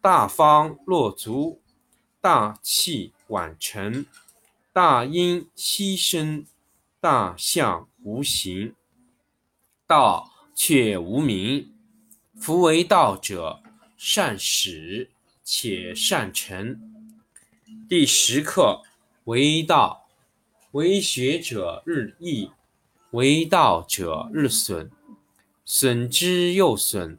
大方落足，大器晚成，大音希声，大象无形，道却无名。夫为道者，善始且善成。第十课为道，为学者日益，为道者日损，损之又损，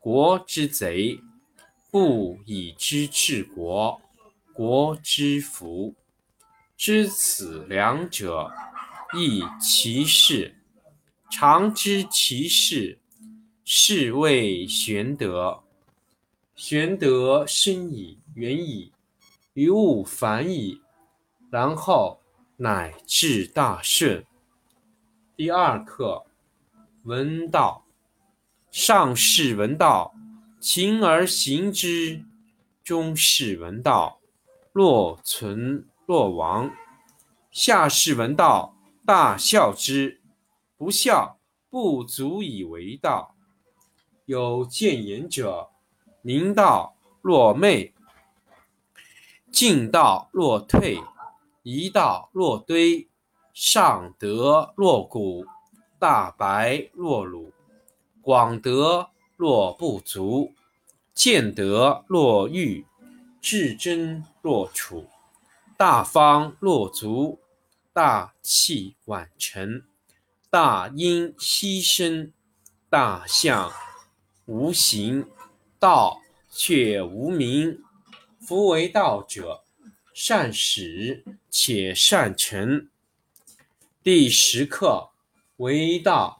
国之贼；不以知治国，国之福。知此两者，亦其事。常知其事。是谓玄德。玄德深矣，远矣，于物反矣，然后乃至大顺。第二课，闻道。上士闻道，勤而行之；中士闻道，若存若亡；下士闻道，大笑之。不笑，不足以为道。有见言者，明道若昧，进道若退，一道若堆，上德若谷，大白若鲁，广德若不足，见德若愚，至真若处，大方若足，大器晚成，大音希声，大象无形，道却无名。夫为道者，善始且善成。第十课：为道，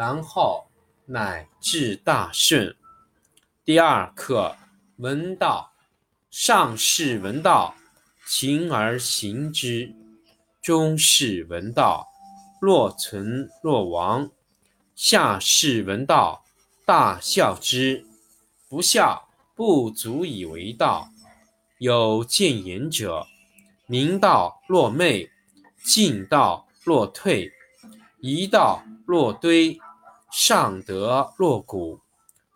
然后乃至大顺。第二课，闻道。上士闻道，勤而行之；中士闻道，若存若亡；下士闻道，大笑之。不孝，不足以为道。有见言者，明道若昧，进道若退，夷道若堆，上德若谷，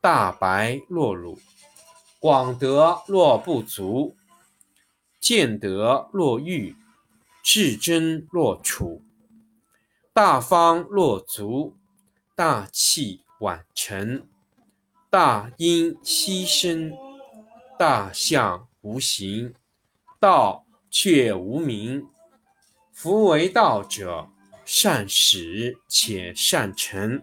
大白若鲁。广德若不足，见德若愚，至真若楚，大方若足，大器晚成，大音希声，大象无形，道却无名。夫为道者，善始且善成。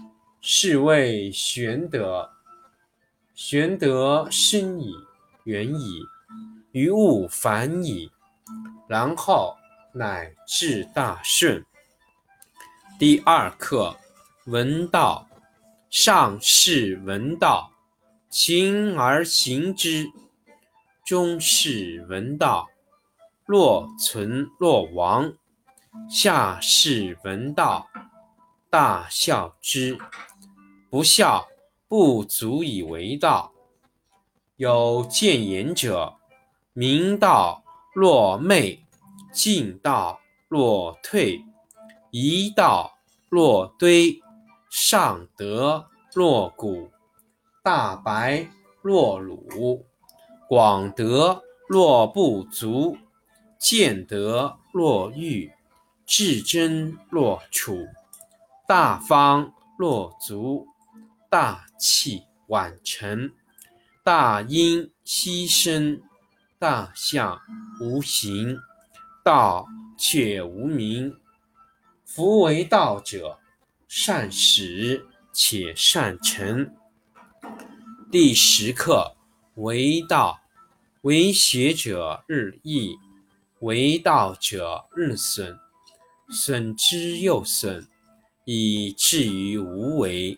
是谓玄德。玄德深矣。远矣，于物反矣，然后乃至大顺。第二课：闻道。上士闻道，勤而行之；中士闻道，若存若亡；下士闻道，大笑之。不孝，不足以为道。有见言者，明道若昧，进道若退，一道若堆，上德若谷，大白若鲁，广德若不足，见德若愚，至真若处，大方若足，大器晚成，大音希声，大象无形，道却无名。夫为道者，善始且善成。第十课为道，为学者日益，为道者日损，损之又损，以至于无为。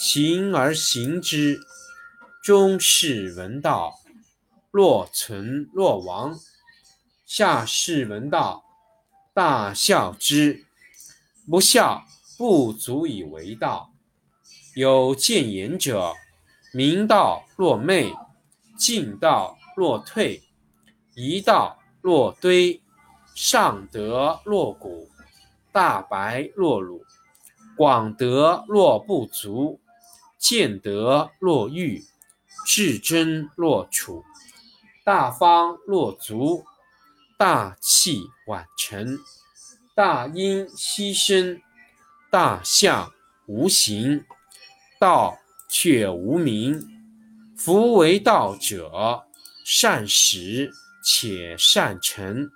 勤而行之；中士闻道，若存若亡；下士闻道，大笑之。不孝，不足以为道。有见言者，明道若昧。进道若退，一道若堆，上德若谷，大白若鲁，广德若不足，见德若愚，至真若楚，大方若足，大器晚成，大音希声，大象无形，道却无名。夫为道者，善始且善成。